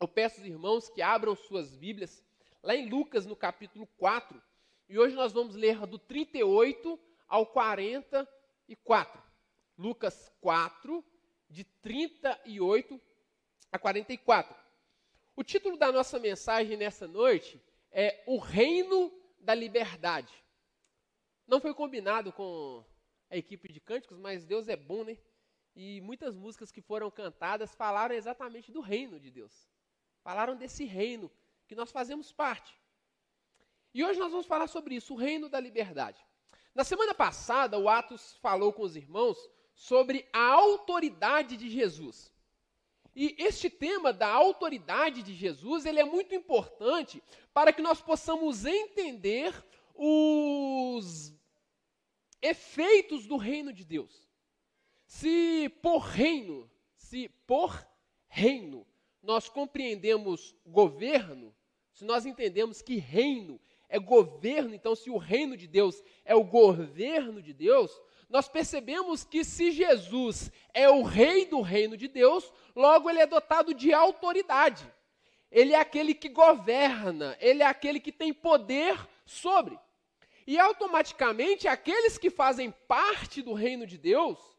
eu peço aos irmãos que abram suas Bíblias lá em Lucas, no capítulo 4. E hoje nós vamos ler do 38 ao 44. Lucas 4, de 38 a 44. O título da nossa mensagem nessa noite é O Reino da Liberdade. Não foi combinado com a equipe de cânticos, mas Deus é bom, né? E muitas músicas que foram cantadas falaram exatamente do reino de Deus. Falaram desse reino que nós fazemos parte. E hoje nós vamos falar sobre isso, o reino da liberdade. Na semana passada, o Atos falou com os irmãos sobre a autoridade de Jesus. E este tema da autoridade de Jesus, ele é muito importante para que nós possamos entender os efeitos do reino de Deus. Se por reino, se por reino nós compreendemos governo, se nós entendemos que reino é governo, então se o reino de Deus é o governo de Deus, nós percebemos que se Jesus é o rei do reino de Deus, logo ele é dotado de autoridade. Ele é aquele que governa, ele é aquele que tem poder sobre. E automaticamente aqueles que fazem parte do reino de Deus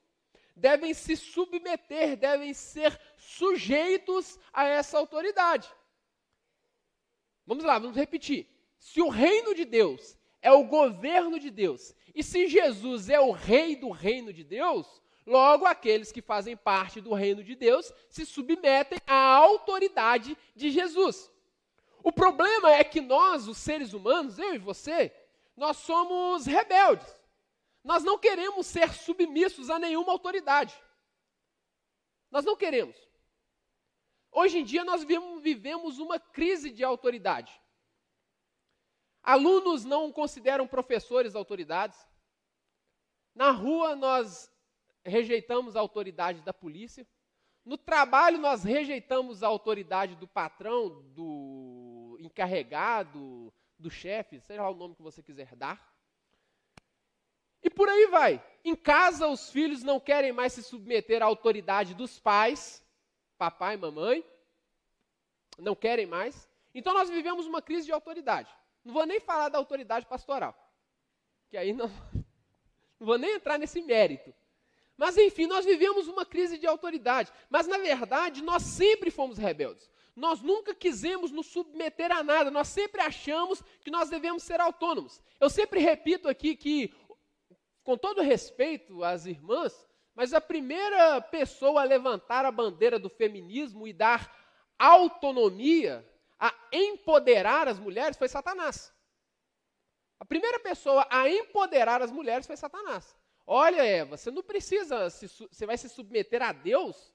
devem se submeter, devem ser sujeitos a essa autoridade. Vamos lá, vamos repetir. Se o reino de Deus é o governo de Deus, e se Jesus é o rei do reino de Deus, logo aqueles que fazem parte do reino de Deus se submetem à autoridade de Jesus. O problema é que nós, os seres humanos, eu e você, nós somos rebeldes. Nós não queremos ser submissos a nenhuma autoridade. Nós não queremos. Hoje em dia nós vivemos uma crise de autoridade. Alunos não consideram professores autoridades. Na rua, nós rejeitamos a autoridade da polícia. No trabalho, nós rejeitamos a autoridade do patrão, do encarregado, do chefe, seja lá o nome que você quiser dar. Por aí vai. Em casa, os filhos não querem mais se submeter à autoridade dos pais, papai e mamãe. Não querem mais. Então, nós vivemos uma crise de autoridade. Não vou nem falar da autoridade pastoral, que aí não, não vou nem entrar nesse mérito. Mas enfim, nós vivemos uma crise de autoridade. Mas na verdade, nós sempre fomos rebeldes. Nós nunca quisemos nos submeter a nada. Nós sempre achamos que nós devemos ser autônomos. Eu sempre repito aqui que, com todo respeito às irmãs, mas a primeira pessoa a levantar a bandeira do feminismo e dar autonomia a empoderar as mulheres foi Satanás. A primeira pessoa a empoderar as mulheres foi Satanás. Olha, Eva, você não precisa, se, você vai se submeter a Deus,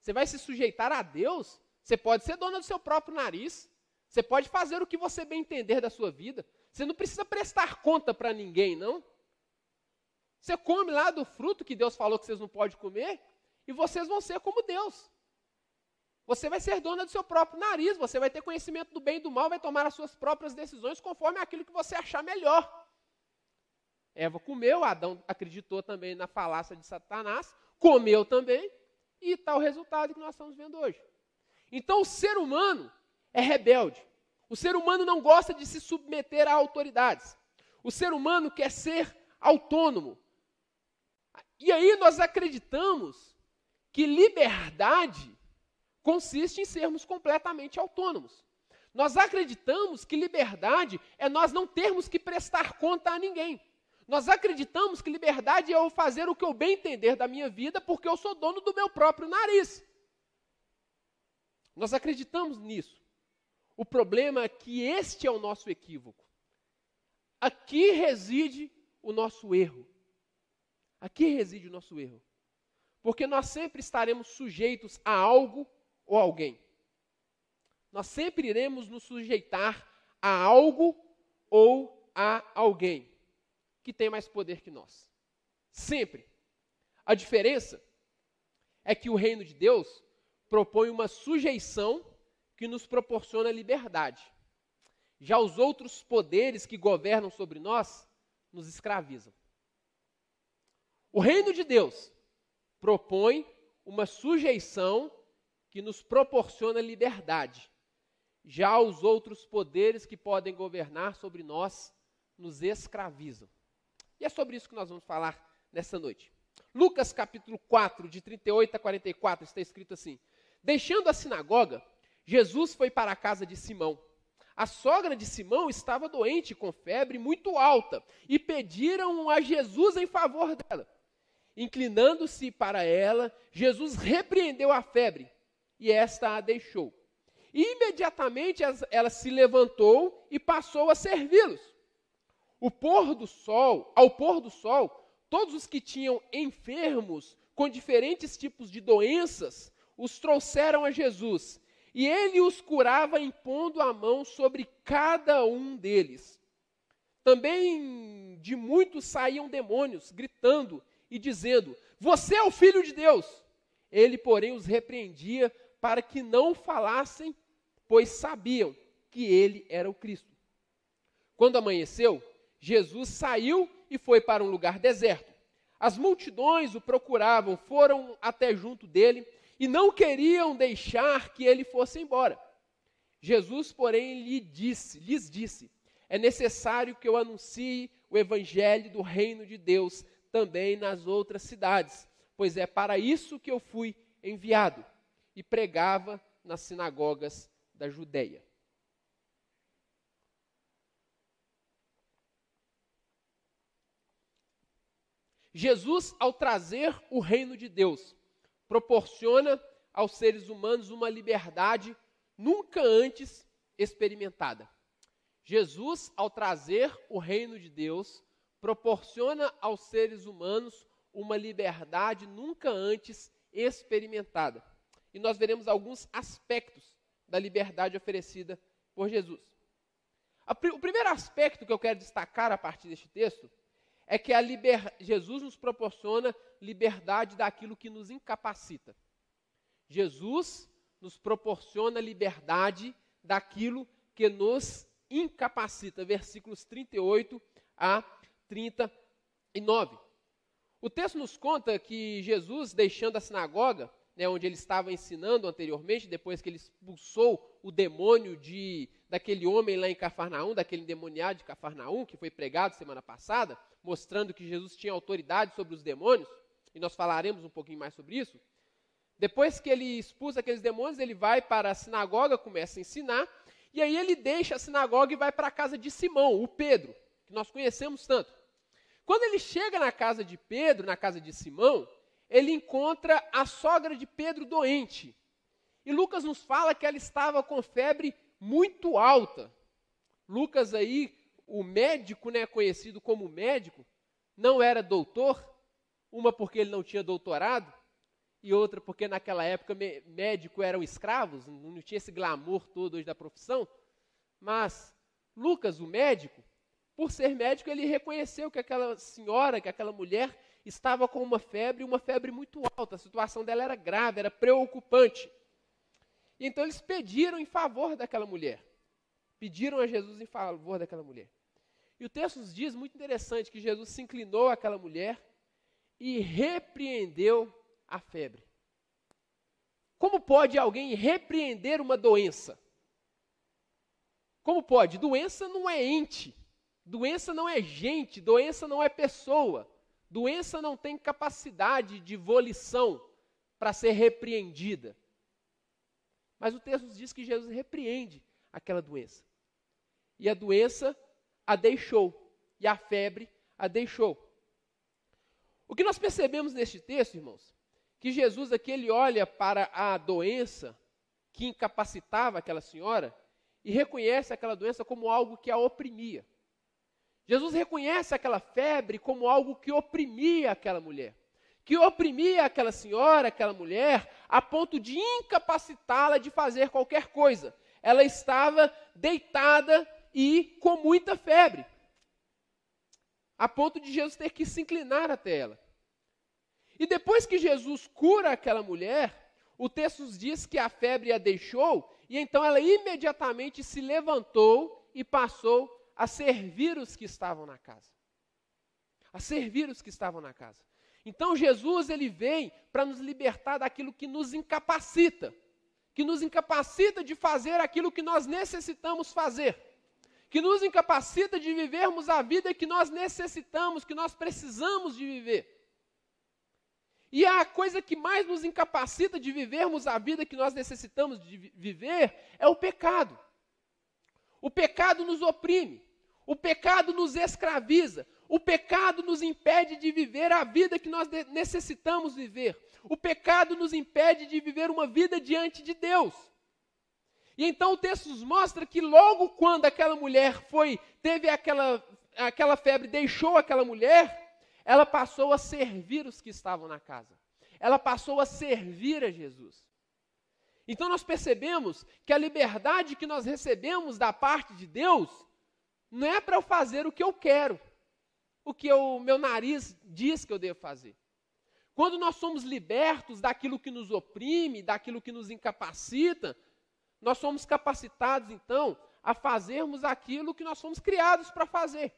você vai se sujeitar a Deus, você pode ser dona do seu próprio nariz, você pode fazer o que você bem entender da sua vida, você não precisa prestar conta para ninguém, não. Você come lá do fruto que Deus falou que vocês não podem comer, e vocês vão ser como Deus. Você vai ser dona do seu próprio nariz, você vai ter conhecimento do bem e do mal, vai tomar as suas próprias decisões conforme aquilo que você achar melhor. Eva comeu, Adão acreditou também na falácia de Satanás, comeu também, e está o resultado que nós estamos vendo hoje. Então o ser humano é rebelde. O ser humano não gosta de se submeter a autoridades. O ser humano quer ser autônomo. E aí nós acreditamos que liberdade consiste em sermos completamente autônomos. Nós acreditamos que liberdade é nós não termos que prestar conta a ninguém. Nós acreditamos que liberdade é eu fazer o que eu bem entender da minha vida, porque eu sou dono do meu próprio nariz. Nós acreditamos nisso. O problema é que este é o nosso equívoco. Aqui reside o nosso erro. Aqui reside o nosso erro. Porque nós sempre estaremos sujeitos a algo ou alguém. Nós sempre iremos nos sujeitar a algo ou a alguém que tem mais poder que nós. Sempre. A diferença é que o reino de Deus propõe uma sujeição que nos proporciona liberdade. Já os outros poderes que governam sobre nós nos escravizam. O reino de Deus propõe uma sujeição que nos proporciona liberdade. Já os outros poderes que podem governar sobre nós nos escravizam. E é sobre isso que nós vamos falar nessa noite. Lucas capítulo 4, de 38 a 44, está escrito assim: Deixando a sinagoga, Jesus foi para a casa de Simão. A sogra de Simão estava doente com febre muito alta e pediram a Jesus em favor dela. Inclinando-se para ela, Jesus repreendeu a febre e esta a deixou. E imediatamente ela se levantou e passou a servi-los. O pôr do sol, ao pôr do sol, todos os que tinham enfermos com diferentes tipos de doenças os trouxeram a Jesus, e ele os curava impondo a mão sobre cada um deles. Também de muitos saíam demônios, gritando e dizendo: Você é o filho de Deus. Ele, porém, os repreendia para que não falassem, pois sabiam que ele era o Cristo. Quando amanheceu, Jesus saiu e foi para um lugar deserto. As multidões o procuravam, foram até junto dele e não queriam deixar que ele fosse embora. Jesus, porém, lhe disse, lhes disse: É necessário que eu anuncie o evangelho do reino de Deus também nas outras cidades, pois é para isso que eu fui enviado. E pregava nas sinagogas da Judéia. Jesus, ao trazer o reino de Deus, proporciona aos seres humanos uma liberdade nunca antes experimentada. Jesus, ao trazer o reino de Deus, proporciona aos seres humanos uma liberdade nunca antes experimentada. E nós veremos alguns aspectos da liberdade oferecida por Jesus. O primeiro aspecto que eu quero destacar a partir deste texto é que liber... Jesus nos proporciona liberdade daquilo que nos incapacita. Jesus nos proporciona liberdade daquilo que nos incapacita. Versículos 38 a 39. O texto nos conta que Jesus, deixando a sinagoga, né, onde ele estava ensinando anteriormente, depois que ele expulsou o demônio de daquele homem lá em Cafarnaum, daquele endemoniado de Cafarnaum, que foi pregado semana passada, mostrando que Jesus tinha autoridade sobre os demônios, e nós falaremos um pouquinho mais sobre isso. Depois que ele expulsa aqueles demônios, ele vai para a sinagoga, começa a ensinar, e aí ele deixa a sinagoga e vai para a casa de Simão, o Pedro, que nós conhecemos tanto. Quando ele chega na casa de Pedro, na casa de Simão, ele encontra a sogra de Pedro doente. E Lucas nos fala que ela estava com febre muito alta. Lucas aí, o médico, né, conhecido como médico, não era doutor, uma porque ele não tinha doutorado, e outra porque naquela época médico eram escravos, não tinha esse glamour todo hoje da profissão. Mas Lucas, o médico, por ser médico, ele reconheceu que aquela senhora, que aquela mulher estava com uma febre, uma febre muito alta. A situação dela era grave, era preocupante. Então eles pediram em favor daquela mulher. Pediram a Jesus em favor daquela mulher. E o texto nos diz, muito interessante, que Jesus se inclinou àquela mulher e repreendeu a febre. Como pode alguém repreender uma doença? Como pode? Doença não é ente. Doença não é gente, doença não é pessoa. Doença não tem capacidade de volição para ser repreendida. Mas o texto diz que Jesus repreende aquela doença. E a doença a deixou. E a febre a deixou. O que nós percebemos neste texto, irmãos, que Jesus aqui ele olha para a doença que incapacitava aquela senhora e reconhece aquela doença como algo que a oprimia. Jesus reconhece aquela febre como algo que oprimia aquela mulher, que oprimia aquela senhora, aquela mulher, a ponto de incapacitá-la de fazer qualquer coisa. Ela estava deitada e com muita febre, a ponto de Jesus ter que se inclinar até ela. E depois que Jesus cura aquela mulher, o texto diz que a febre a deixou, e então ela imediatamente se levantou e passou a servir os que estavam na casa. A servir os que estavam na casa. Então Jesus ele vem para nos libertar daquilo que nos incapacita. que nos incapacita de fazer aquilo que nós necessitamos fazer, que nos incapacita de vivermos a vida que nós necessitamos, que nós precisamos de viver. E a coisa que mais nos incapacita de vivermos a vida que nós necessitamos de viver é o pecado. O pecado nos oprime, o pecado nos escraviza, o pecado nos impede de viver a vida que nós necessitamos viver. O pecado nos impede de viver uma vida diante de Deus. E então o texto nos mostra que logo quando aquela mulher foi, teve aquela, aquela febre, deixou aquela mulher, ela passou a servir os que estavam na casa. Ela passou a servir a Jesus. Então nós percebemos que a liberdade que nós recebemos da parte de Deus não é para eu fazer o que eu quero, o que o meu nariz diz que eu devo fazer. Quando nós somos libertos daquilo que nos oprime, daquilo que nos incapacita, nós somos capacitados então a fazermos aquilo que nós fomos criados para fazer,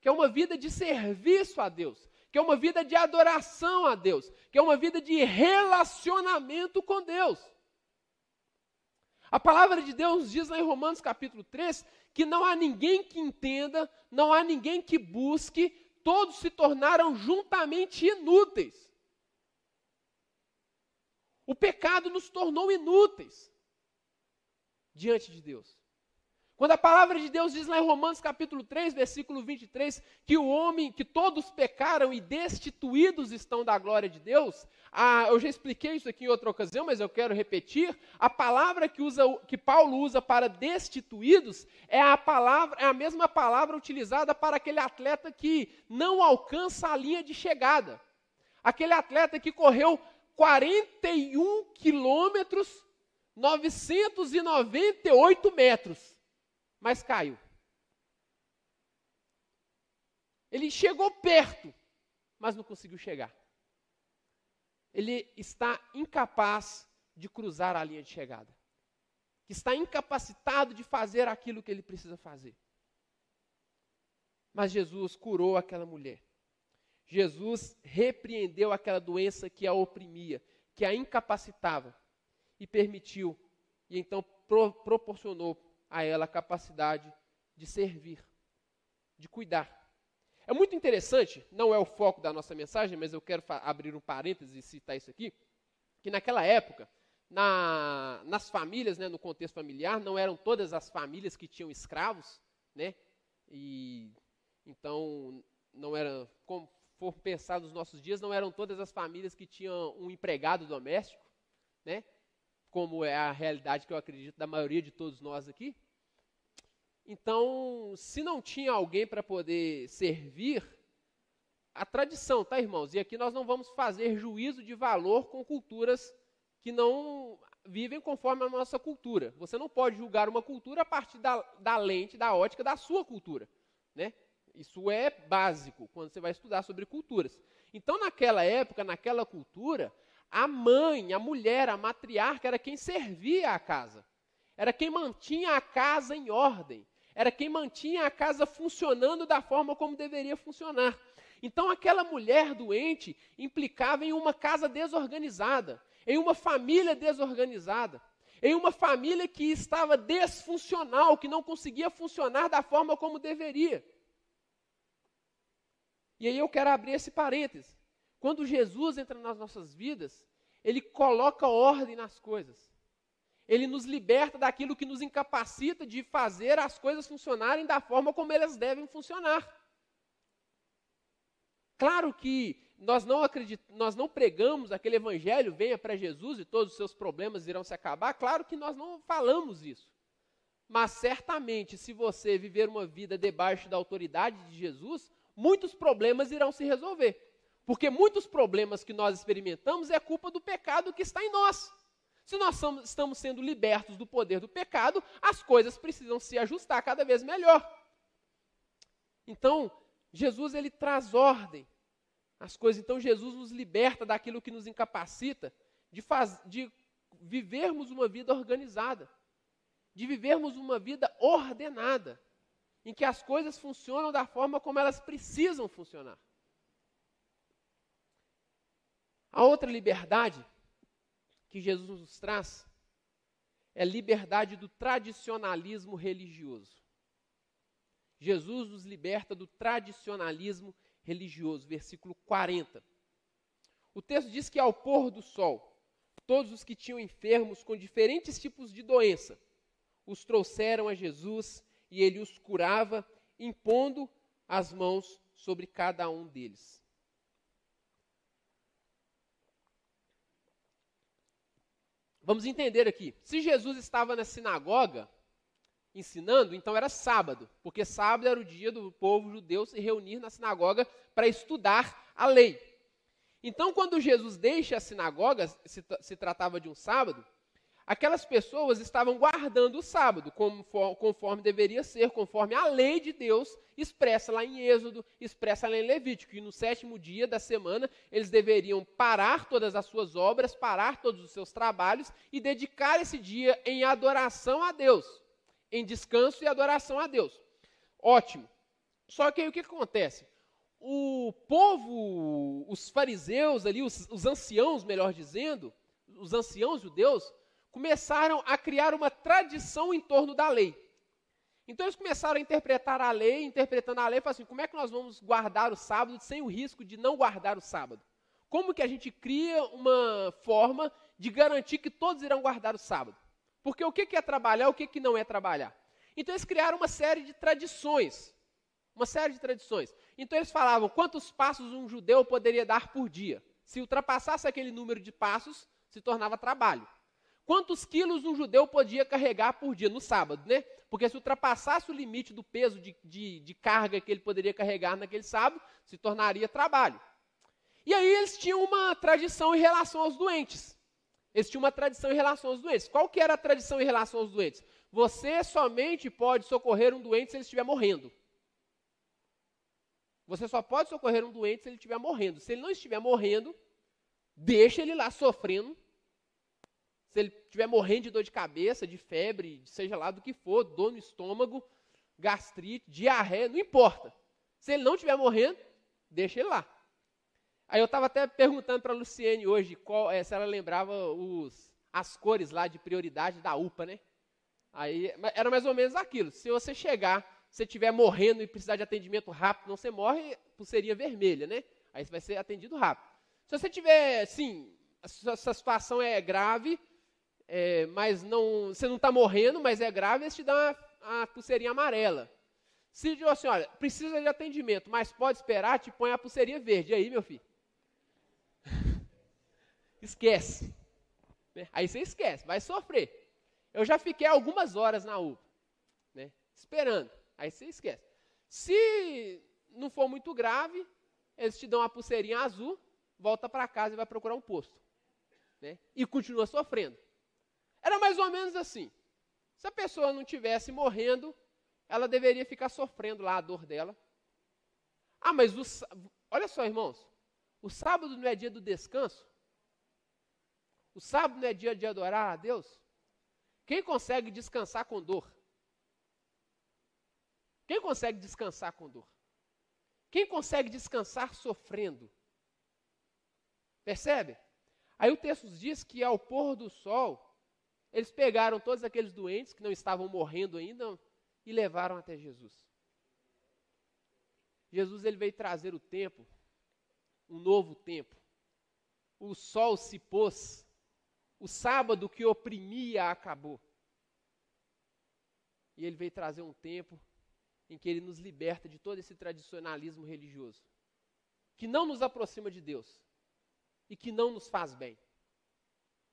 que é uma vida de serviço a Deus, que é uma vida de adoração a Deus, que é uma vida de relacionamento com Deus. A palavra de Deus diz lá em Romanos capítulo 3 que não há ninguém que entenda, não há ninguém que busque, todos se tornaram juntamente inúteis. O pecado nos tornou inúteis diante de Deus. Quando a palavra de Deus diz lá em Romanos capítulo 3, versículo 23, que o homem, que todos pecaram e destituídos estão da glória de Deus, eu já expliquei isso aqui em outra ocasião, mas eu quero repetir, a palavra que, usa, que Paulo usa para destituídos é a palavra, é a mesma palavra utilizada para aquele atleta que não alcança a linha de chegada. Aquele atleta que correu 41 quilômetros, 998 metros mas caiu. Ele chegou perto, mas não conseguiu chegar. Ele está incapaz de cruzar a linha de chegada. Está incapacitado de fazer aquilo que ele precisa fazer. Mas Jesus curou aquela mulher. Jesus repreendeu aquela doença que a oprimia, que a incapacitava e permitiu, e então pro, proporcionou a ela a capacidade de servir, de cuidar. É muito interessante, não é o foco da nossa mensagem, mas eu quero abrir um parêntese e citar isso aqui, que naquela época, na, nas famílias, né, no contexto familiar, não eram todas as famílias que tinham escravos, né? E então não era, como for pensar nos nossos dias, não eram todas as famílias que tinham um empregado doméstico, né? Como é a realidade que eu acredito da maioria de todos nós aqui. Então, se não tinha alguém para poder servir, a tradição, tá, irmãos? E aqui nós não vamos fazer juízo de valor com culturas que não vivem conforme a nossa cultura. Você não pode julgar uma cultura a partir da, da lente, da ótica da sua cultura, né? Isso é básico quando você vai estudar sobre culturas. Então, naquela época, naquela cultura, a mãe, a mulher, a matriarca era quem servia a casa. Era quem mantinha a casa em ordem era quem mantinha a casa funcionando da forma como deveria funcionar. Então, aquela mulher doente implicava em uma casa desorganizada, em uma família desorganizada, em uma família que estava desfuncional, que não conseguia funcionar da forma como deveria. E aí eu quero abrir esse parêntese. Quando Jesus entra nas nossas vidas, ele coloca ordem nas coisas. Ele nos liberta daquilo que nos incapacita de fazer as coisas funcionarem da forma como elas devem funcionar. Claro que nós não nós não pregamos aquele evangelho, venha para Jesus e todos os seus problemas irão se acabar. Claro que nós não falamos isso. Mas certamente, se você viver uma vida debaixo da autoridade de Jesus, muitos problemas irão se resolver. Porque muitos problemas que nós experimentamos é culpa do pecado que está em nós. Se nós estamos sendo libertos do poder do pecado, as coisas precisam se ajustar cada vez melhor. Então, Jesus ele traz ordem às coisas. Então, Jesus nos liberta daquilo que nos incapacita de, faz, de vivermos uma vida organizada, de vivermos uma vida ordenada, em que as coisas funcionam da forma como elas precisam funcionar. A outra liberdade que Jesus nos traz é liberdade do tradicionalismo religioso. Jesus nos liberta do tradicionalismo religioso, versículo 40. O texto diz que ao pôr do sol, todos os que tinham enfermos com diferentes tipos de doença, os trouxeram a Jesus e ele os curava, impondo as mãos sobre cada um deles. Vamos entender aqui. Se Jesus estava na sinagoga ensinando, então era sábado, porque sábado era o dia do povo judeu se reunir na sinagoga para estudar a lei. Então, quando Jesus deixa a sinagoga, se, se tratava de um sábado, aquelas pessoas estavam guardando o sábado, conforme, deveria ser, conforme a lei de Deus expressa lá em Êxodo, expressa lá em Levítico, que no sétimo dia da semana eles deveriam parar todas as suas obras, parar todos os seus trabalhos e dedicar esse dia em adoração a Deus, em descanso e adoração a Deus. Ótimo. Só que aí o que acontece? O povo, os fariseus ali, os, os anciãos, melhor dizendo, os anciãos judeus, começaram a criar uma tradição em torno da lei. Então eles começaram a interpretar a lei, interpretando a lei, falaram assim: como é que nós vamos guardar o sábado sem o risco de não guardar o sábado? Como que a gente cria uma forma de garantir que todos irão guardar o sábado? Porque o que é trabalhar, o que não é trabalhar? Então eles criaram uma série de tradições. Uma série de tradições. Então eles falavam quantos passos um judeu poderia dar por dia. Se ultrapassasse aquele número de passos, se tornava trabalho. Quantos quilos um judeu podia carregar por dia, no sábado, né? Porque se ultrapassasse o limite do peso de, de, de carga que ele poderia carregar naquele sábado, se tornaria trabalho. E aí eles tinham uma tradição em relação aos doentes. Eles tinham uma tradição em relação aos doentes. Qual que era a tradição em relação aos doentes? Você somente pode socorrer um doente se ele estiver morrendo. Você só pode socorrer um doente se ele estiver morrendo. Se ele não estiver morrendo, deixa ele lá sofrendo se ele estiver morrendo de dor de cabeça, de febre, seja lá do que for, dor no estômago, gastrite, diarreia, não importa. Se ele não estiver morrendo, deixa ele lá. Aí eu estava até perguntando para a Luciene hoje qual, é, se ela lembrava os, as cores lá de prioridade da UPA, né? Aí era mais ou menos aquilo. Se você chegar, se estiver morrendo e precisar de atendimento rápido, não você morre, pulseirinha vermelha, né? Aí você vai ser atendido rápido. Se você tiver, sim, a sua situação é grave, é, mas não, você não está morrendo, mas é grave, eles te dão a, a pulseirinha amarela. Se diz assim, olha, precisa de atendimento, mas pode esperar, te põe a pulseirinha verde. E aí, meu filho? esquece. Né? Aí você esquece, vai sofrer. Eu já fiquei algumas horas na UPA, né? esperando. Aí você esquece. Se não for muito grave, eles te dão uma pulseirinha azul, volta para casa e vai procurar um posto. Né? E continua sofrendo. Era mais ou menos assim. Se a pessoa não tivesse morrendo, ela deveria ficar sofrendo lá a dor dela. Ah, mas o, olha só, irmãos, o sábado não é dia do descanso? O sábado não é dia de adorar a Deus? Quem consegue descansar com dor? Quem consegue descansar com dor? Quem consegue descansar sofrendo? Percebe? Aí o texto diz que ao pôr do sol, eles pegaram todos aqueles doentes que não estavam morrendo ainda e levaram até Jesus. Jesus ele veio trazer o tempo, um novo tempo. O sol se pôs, o sábado que oprimia acabou. E ele veio trazer um tempo em que ele nos liberta de todo esse tradicionalismo religioso, que não nos aproxima de Deus e que não nos faz bem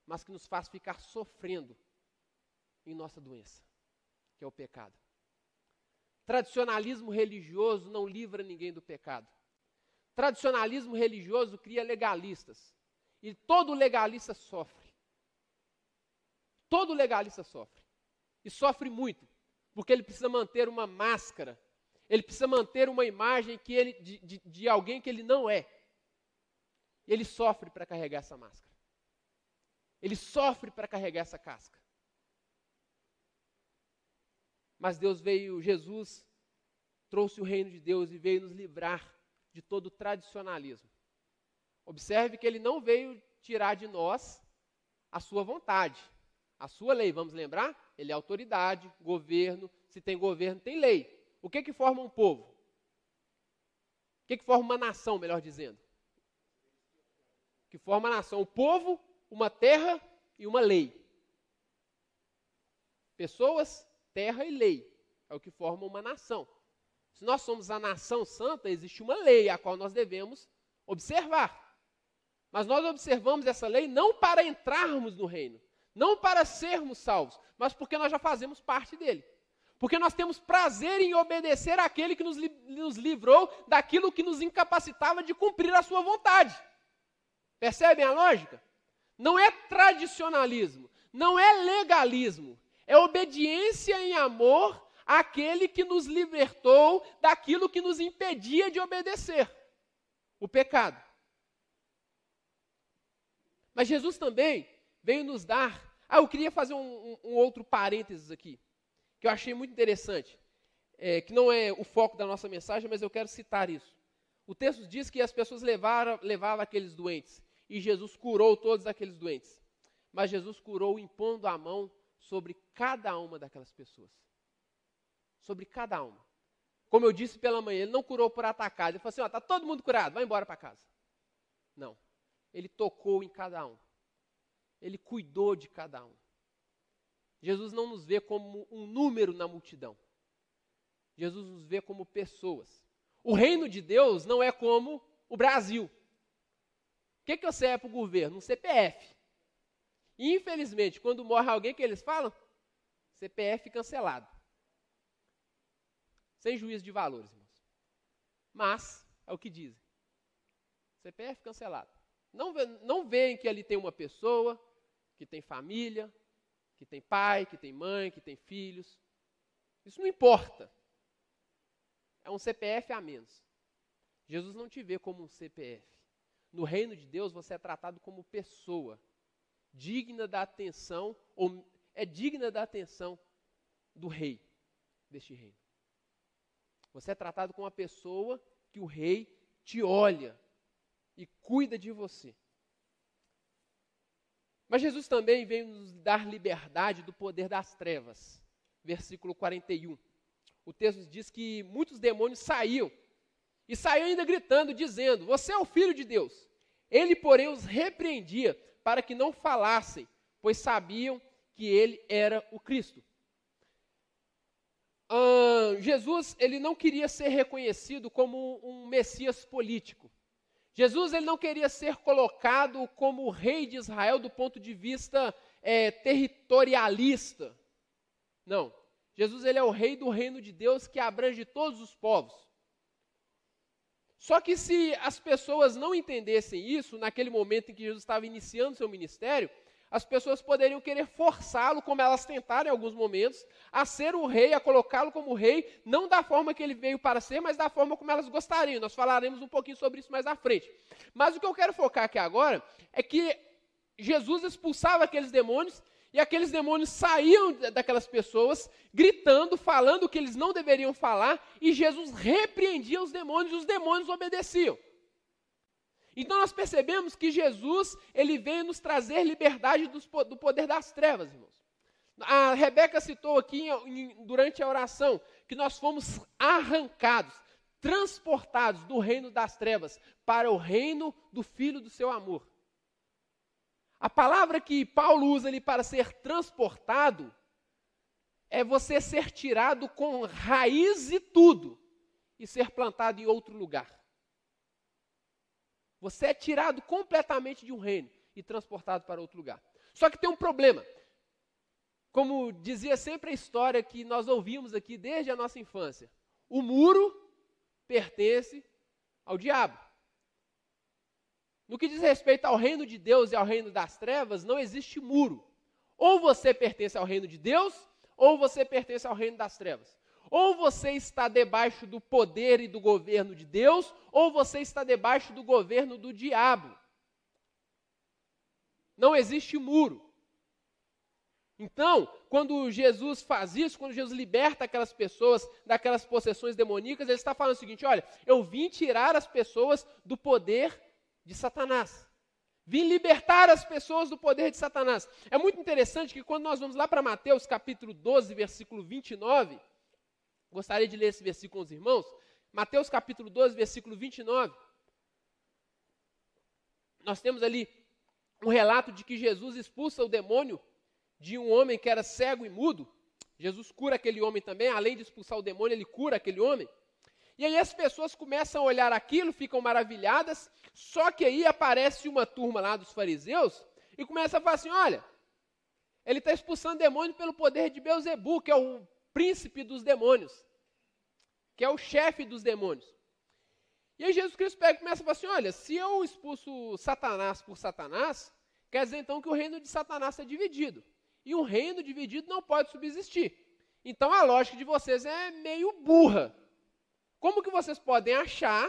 mas que nos faz ficar sofrendo em nossa doença, que é o pecado. Tradicionalismo religioso não livra ninguém do pecado. Tradicionalismo religioso cria legalistas. E todo legalista sofre. Todo legalista sofre. E sofre muito, porque ele precisa manter uma máscara. Ele precisa manter uma imagem que ele, de, de, de alguém que ele não é. Ele sofre para carregar essa máscara. Ele sofre para carregar essa casca. Mas Deus veio, Jesus trouxe o reino de Deus e veio nos livrar de todo o tradicionalismo. Observe que ele não veio tirar de nós a sua vontade, A sua lei, vamos lembrar? Ele é autoridade, governo. Se tem governo, tem lei. O que que forma um povo? O que que forma uma nação, melhor dizendo? Que forma a nação? O povo, uma terra e uma lei. Pessoas, terra e lei. É o que forma uma nação. Se nós somos a nação santa, existe uma lei a qual nós devemos observar. Mas nós observamos essa lei não para entrarmos no reino, não para sermos salvos, mas porque nós já fazemos parte dele. Porque nós temos prazer em obedecer àquele que nos, li nos livrou daquilo que nos incapacitava de cumprir a sua vontade. Percebem a lógica? Não é tradicionalismo, não é legalismo, é obediência em amor àquele que nos libertou daquilo que nos impedia de obedecer o pecado. Mas Jesus também veio nos dar. Ah, eu queria fazer um, um, outro parênteses aqui, que eu achei muito interessante, é, que não é o foco da nossa mensagem, mas eu quero citar isso. O texto diz que as pessoas levaram, levavam aqueles doentes, e Jesus curou todos aqueles doentes. Mas Jesus curou impondo a mão sobre cada uma daquelas pessoas. Sobre cada uma. Como eu disse pela manhã, ele não curou por atacado. Ele falou assim: está todo mundo curado, vai embora para casa. Não. Ele tocou em cada um. Ele cuidou de cada um. Jesus não nos vê como um número na multidão. Jesus nos vê como pessoas. O reino de Deus não é como o Brasil. O que, que você é para o governo? Um CPF. infelizmente, quando morre alguém, que eles falam? CPF cancelado. Sem juízo de valores, irmãos. Mas, é o que dizem. CPF cancelado. Não, não veem que ali tem uma pessoa, que tem família, que tem pai, que tem mãe, que tem filhos. Isso não importa. É um CPF a menos. Jesus não te vê como um CPF. No reino de Deus você é tratado como pessoa, digna da atenção, ou é digna da atenção do rei deste reino. Você é tratado como uma pessoa que o rei te olha e cuida de você. Mas Jesus também veio nos dar liberdade do poder das trevas. Versículo 41. O texto diz que muitos demônios saíam e saíam ainda gritando, dizendo: Você é o filho de Deus. Ele, porém, os repreendia para que não falassem, pois sabiam que ele era o Cristo. Ah, Jesus ele não queria ser reconhecido como um Messias político. Jesus ele não queria ser colocado como o rei de Israel do ponto de vista é, territorialista. Não. Jesus ele é o rei do reino de Deus que abrange todos os povos. Só que se as pessoas não entendessem isso, naquele momento em que Jesus estava iniciando seu ministério, as pessoas poderiam querer forçá-lo, como elas tentaram em alguns momentos, a ser o rei, a colocá-lo como rei, não da forma que ele veio para ser, mas da forma como elas gostariam. Nós falaremos um pouquinho sobre isso mais à frente. Mas o que eu quero focar aqui agora é que Jesus expulsava aqueles demônios e aqueles demônios saíam daquelas pessoas, gritando, falando o que eles não deveriam falar, e Jesus repreendia os demônios e os demônios obedeciam. Então nós percebemos que Jesus, ele veio nos trazer liberdade do poder das trevas, irmãos. A Rebeca citou aqui durante a oração que nós fomos arrancados, transportados do reino das trevas para o reino do Filho do seu amor. A palavra que Paulo usa ali para ser transportado é você ser tirado com raiz e tudo e ser plantado em outro lugar. Você é tirado completamente de um reino e transportado para outro lugar. Só que tem um problema. Como dizia sempre a história que nós ouvimos aqui desde a nossa infância: o muro pertence ao diabo. No que diz respeito ao reino de Deus e ao reino das trevas, não existe muro. Ou você pertence ao reino de Deus, ou você pertence ao reino das trevas. Ou você está debaixo do poder e do governo de Deus, ou você está debaixo do governo do diabo. Não existe muro. Então, quando Jesus faz isso, quando Jesus liberta aquelas pessoas daquelas possessões demoníacas, ele está falando o seguinte: olha, eu vim tirar as pessoas do poder de Satanás. Vim libertar as pessoas do poder de Satanás. É muito interessante que quando nós vamos lá para Mateus capítulo 12, versículo 29, gostaria de ler esse versículo com os irmãos. Mateus capítulo 12, versículo 29. Nós temos ali um relato de que Jesus expulsa o demônio de um homem que era cego e mudo. Jesus cura aquele homem também, além de expulsar o demônio, ele cura aquele homem. E aí as pessoas começam a olhar aquilo, ficam maravilhadas, só que aí aparece uma turma lá dos fariseus e começa a falar assim: olha, ele está expulsando demônio pelo poder de Beuzebu, que é o príncipe dos demônios, que é o chefe dos demônios. E aí Jesus Cristo pega e começa a falar assim: olha, se eu expulso Satanás por Satanás, quer dizer então que o reino de Satanás está dividido. E um reino dividido não pode subsistir. Então a lógica de vocês é meio burra. Como que vocês podem achar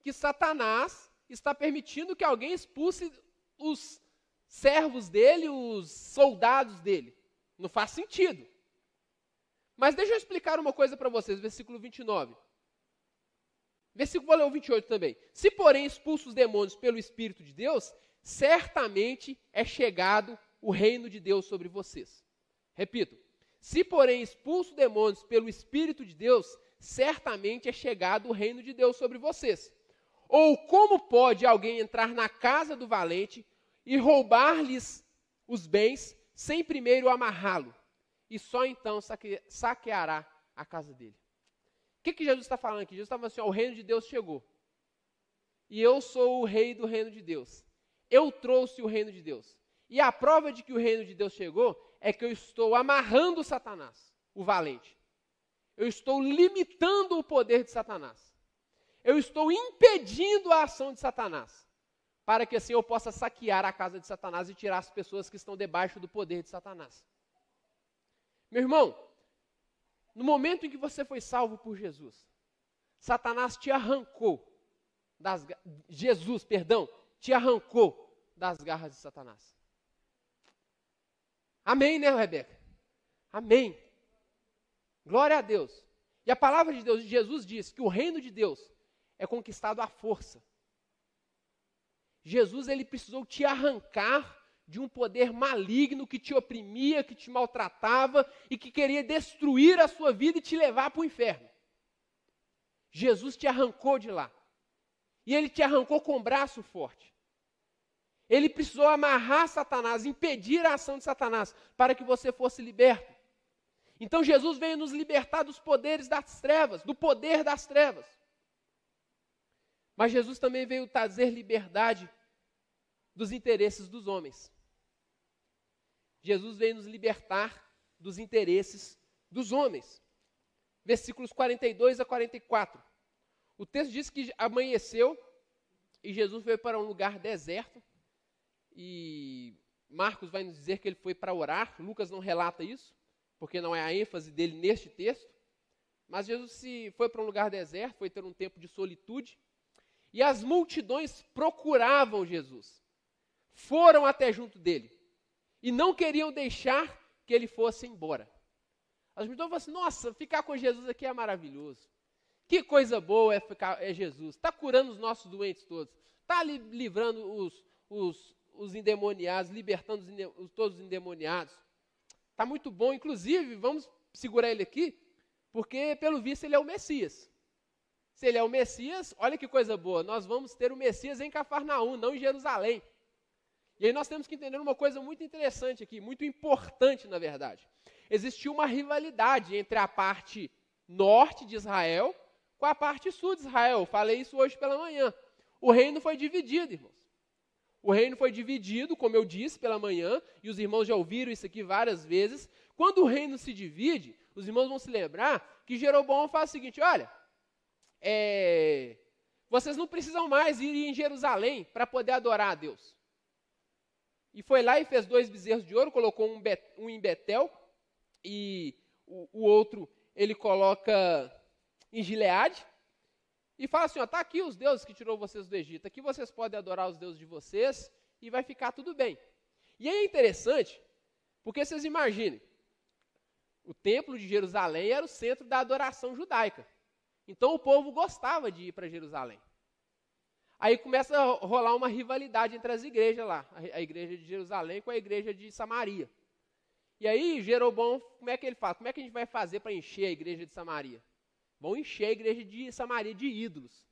que Satanás está permitindo que alguém expulse os servos dele, os soldados dele? Não faz sentido. Mas deixa eu explicar uma coisa para vocês, versículo 29. Versículo, vou ler o 28 também. Se, porém, expulso os demônios pelo Espírito de Deus, certamente é chegado o reino de Deus sobre vocês. Repito, se porém expulso demônios pelo Espírito de Deus, certamente é chegado o reino de Deus sobre vocês. Ou como pode alguém entrar na casa do valente e roubar-lhes os bens sem primeiro amarrá-lo? E só então saque, saqueará a casa dele. O que, que Jesus está falando aqui? Jesus está falando assim: ó, o reino de Deus chegou. E eu sou o rei do reino de Deus. Eu trouxe o reino de Deus. E a prova de que o reino de Deus chegou é que eu estou amarrando Satanás, o valente. Eu estou limitando o poder de Satanás. Eu estou impedindo a ação de Satanás. Para que assim eu possa saquear a casa de Satanás e tirar as pessoas que estão debaixo do poder de Satanás. Meu irmão, no momento em que você foi salvo por Jesus, Satanás te arrancou das Jesus, perdão, te arrancou das garras de Satanás. Amém, né, Rebeca? Amém. Glória a Deus. E a palavra de Deus, Jesus diz que o reino de Deus é conquistado à força. Jesus ele precisou te arrancar de um poder maligno que te oprimia, que te maltratava e que queria destruir a sua vida e te levar para o inferno. Jesus te arrancou de lá. E ele te arrancou com um braço forte. Ele precisou amarrar Satanás, impedir a ação de Satanás, para que você fosse liberto. Então Jesus veio nos libertar dos poderes das trevas, do poder das trevas. Mas Jesus também veio trazer liberdade dos interesses dos homens. Jesus veio nos libertar dos interesses dos homens. Versículos 42 a 44. O texto diz que amanheceu e Jesus veio para um lugar deserto e Marcos vai nos dizer que ele foi para orar, Lucas não relata isso, porque não é a ênfase dele neste texto. Mas Jesus se foi para um lugar deserto, foi ter um tempo de solitude, e as multidões procuravam Jesus. Foram até junto dele e não queriam deixar que ele fosse embora. As multidões falaram assim: "Nossa, ficar com Jesus aqui é maravilhoso. Que coisa boa é ficar é Jesus. Está curando os nossos doentes todos. Está livrando os, os, os endemoniados, libertando os, todos os endemoniados. Está muito bom, inclusive, vamos segurar ele aqui, porque pelo visto ele é o Messias. Se ele é o Messias, olha que coisa boa, nós vamos ter o Messias em Cafarnaum, não em Jerusalém. E aí nós temos que entender uma coisa muito interessante aqui, muito importante na verdade. Existiu uma rivalidade entre a parte norte de Israel com a parte sul de Israel. Falei isso hoje pela manhã. O reino foi dividido, irmãos. O reino foi dividido, como eu disse pela manhã, e os irmãos já ouviram isso aqui várias vezes. Quando o reino se divide, os irmãos vão se lembrar que Jeroboão faz o seguinte: olha, é, vocês não precisam mais ir em Jerusalém para poder adorar a Deus. E foi lá e fez dois bezerros de ouro, colocou um, bet, um em Betel e o, o, outro ele coloca em Gileade e fala assim: está aqui os deuses que tirou vocês do Egito, aqui vocês podem adorar os deuses de vocês e vai ficar tudo bem. E aí é interessante, porque vocês imaginem, o templo de Jerusalém era o centro da adoração judaica. Então o povo gostava de ir para Jerusalém. Aí começa a rolar uma rivalidade entre as igrejas lá, a igreja de Jerusalém com a igreja de Samaria. E aí, Jeroboão, como é que ele faz? Como é que a gente vai fazer para encher a igreja de Samaria? Vão encher a igreja de Samaria de ídolos.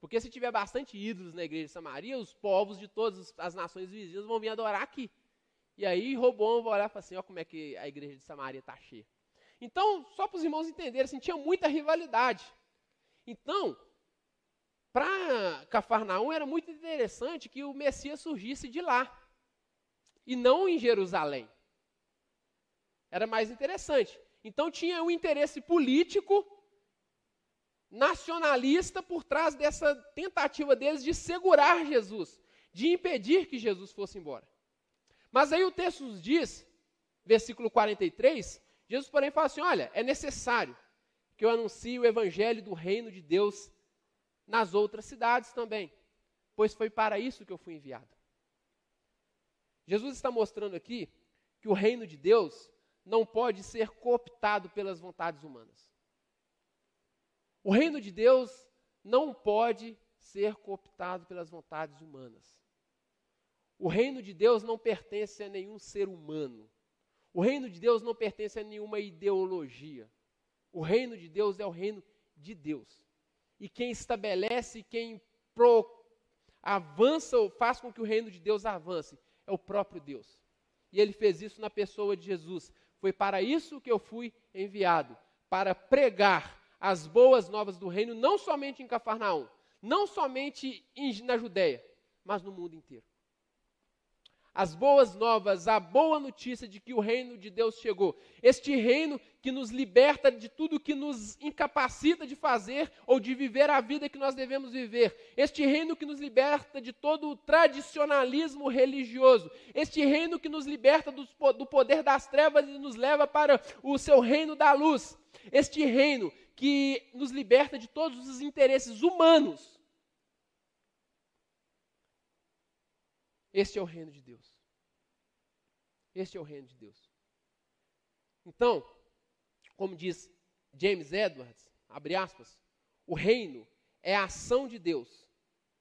Porque se tiver bastante ídolos na igreja de Samaria, os povos de todas as nações vizinhas vão vir adorar aqui. E aí Robão vai olhar e falar assim, ó como é que a igreja de Samaria está cheia. Então, só para os irmãos entenderem, assim, tinha muita rivalidade. Então, para Cafarnaum era muito interessante que o Messias surgisse de lá. E não em Jerusalém. Era mais interessante. Então tinha um interesse político, nacionalista, por trás dessa tentativa deles de segurar Jesus, de impedir que Jesus fosse embora. Mas aí o texto nos diz, versículo 43, Jesus, porém, fala assim: olha, é necessário que eu anuncie o evangelho do reino de Deus nas outras cidades também, pois foi para isso que eu fui enviado. Jesus está mostrando aqui que o reino de Deus não pode ser cooptado pelas vontades humanas. O reino de Deus não pode ser cooptado pelas vontades humanas. O reino de Deus não pertence a nenhum ser humano. O reino de Deus não pertence a nenhuma ideologia. O reino de Deus é o reino de Deus. E quem estabelece, quem pro, avança ou faz com que o reino de Deus avance é o próprio Deus. E ele fez isso na pessoa de Jesus. Foi para isso que eu fui enviado para pregar as boas novas do reino, não somente em Cafarnaum, não somente em, na Judéia, mas no mundo inteiro as boas novas, a boa notícia de que o reino de Deus chegou. Este reino que nos liberta de tudo que nos incapacita de fazer ou de viver a vida que nós devemos viver. Este reino que nos liberta de todo o tradicionalismo religioso. Este reino que nos liberta do, do poder das trevas e nos leva para o seu reino da luz. Este reino que nos liberta de todos os interesses humanos Este é o reino de Deus. Este é o reino de Deus. Então, como diz James Edwards, abre aspas, o reino é a ação de Deus,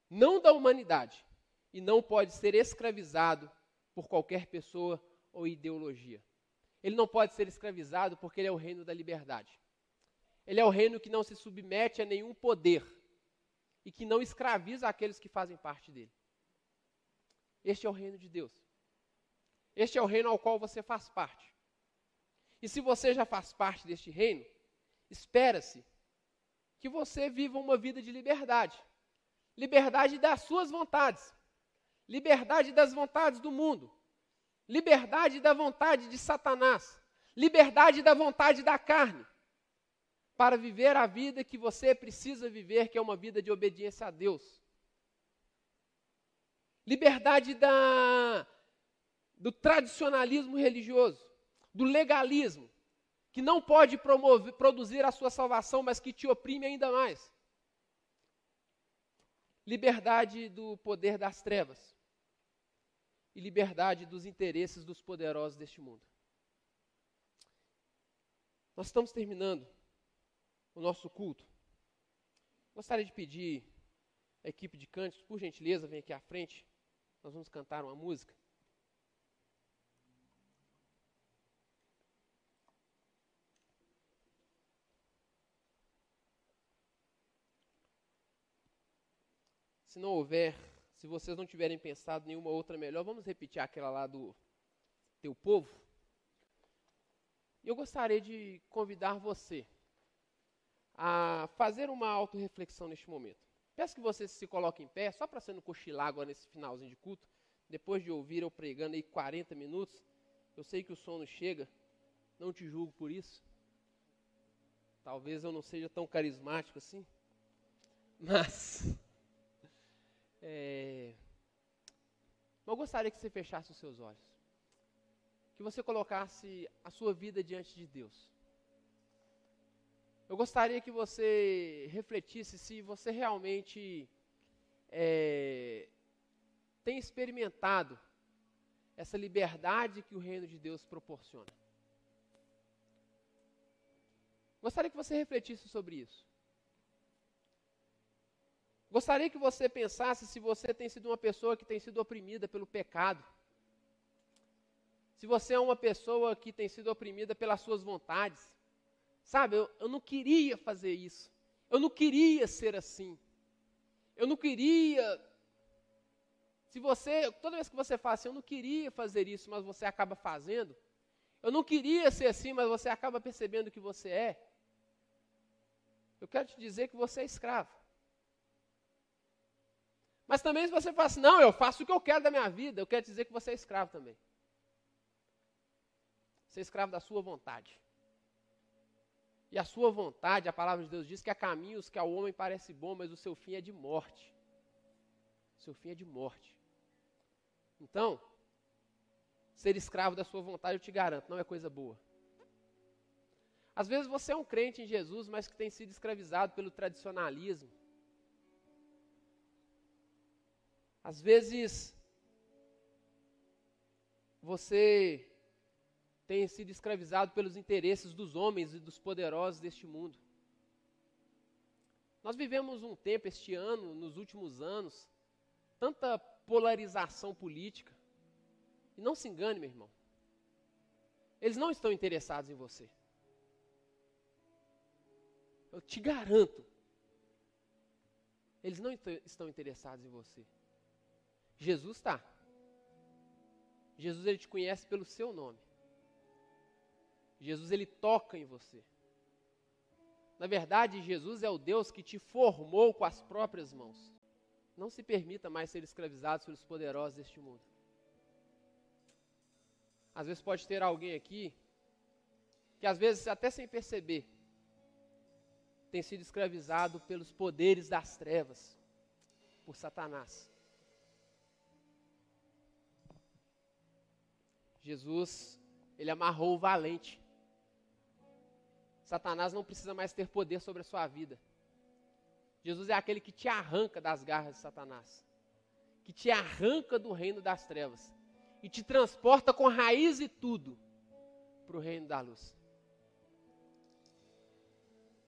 não da humanidade, e não pode ser escravizado por qualquer pessoa ou ideologia. Ele não pode ser escravizado porque ele é o reino da liberdade. Ele é o reino que não se submete a nenhum poder e que não escraviza aqueles que fazem parte dele. Este é o reino de Deus. Este é o reino ao qual você faz parte. E se você já faz parte deste reino, espera-se que você viva uma vida de liberdade. Liberdade das suas vontades. Liberdade das vontades do mundo. Liberdade da vontade de Satanás. Liberdade da vontade da carne. Para viver a vida que você precisa viver, que é uma vida de obediência a Deus liberdade da, do tradicionalismo religioso, do legalismo, que não pode promover, produzir a sua salvação, mas que te oprime ainda mais. Liberdade do poder das trevas e liberdade dos interesses dos poderosos deste mundo. Nós estamos terminando o nosso culto. Gostaria de pedir a equipe de cânticos, por gentileza, vem aqui à frente. Nós vamos cantar uma música. Se não houver, se vocês não tiverem pensado nenhuma outra melhor, vamos repetir aquela lá do teu povo. E eu gostaria de convidar você a fazer uma autorreflexão neste momento. Peço que você se coloque em pé, só para você não cochilar agora nesse finalzinho de culto. Depois de ouvir eu pregando aí 40 minutos, eu sei que o sono chega, não te julgo por isso. Talvez eu não seja tão carismático assim, mas é, eu gostaria que você fechasse os seus olhos, que você colocasse a sua vida diante de Deus. Eu gostaria que você refletisse se você realmente é, tem experimentado essa liberdade que o reino de Deus proporciona. Gostaria que você refletisse sobre isso. Gostaria que você pensasse se você tem sido uma pessoa que tem sido oprimida pelo pecado. Se você é uma pessoa que tem sido oprimida pelas suas vontades. Sabe, eu, eu não queria fazer isso. Eu não queria ser assim. Eu não queria. Se você, toda vez que você fala assim, eu não queria fazer isso, mas você acaba fazendo. Eu não queria ser assim, mas você acaba percebendo que você é. Eu quero te dizer que você é escravo. Mas também se você fala assim, não, eu faço o que eu quero da minha vida, eu quero dizer que você é escravo também. Você é escravo da sua vontade. E a sua vontade, a palavra de Deus diz que há caminhos que ao homem parece bom, mas o seu fim é de morte. O seu fim é de morte. Então, ser escravo da sua vontade, eu te garanto, não é coisa boa. Às vezes você é um crente em Jesus, mas que tem sido escravizado pelo tradicionalismo, Às vezes, você tem sido escravizado pelos interesses dos homens e dos poderosos deste mundo. Nós vivemos um tempo, este ano, nos últimos anos, tanta polarização política. E não se engane, meu irmão. Eles não estão interessados em você. Eu te garanto. Eles não estão interessados em você. Jesus está. Jesus ele te conhece pelo seu nome. Jesus ele toca em você. Na verdade, Jesus é o Deus que te formou com as próprias mãos. Não se permita mais ser escravizado pelos poderosos deste mundo. Às vezes pode ter alguém aqui que às vezes até sem perceber tem sido escravizado pelos poderes das trevas, por Satanás. Jesus, ele amarrou o valente. Satanás não precisa mais ter poder sobre a sua vida. Jesus é aquele que te arranca das garras de Satanás, que te arranca do reino das trevas e te transporta com raiz e tudo para o reino da luz.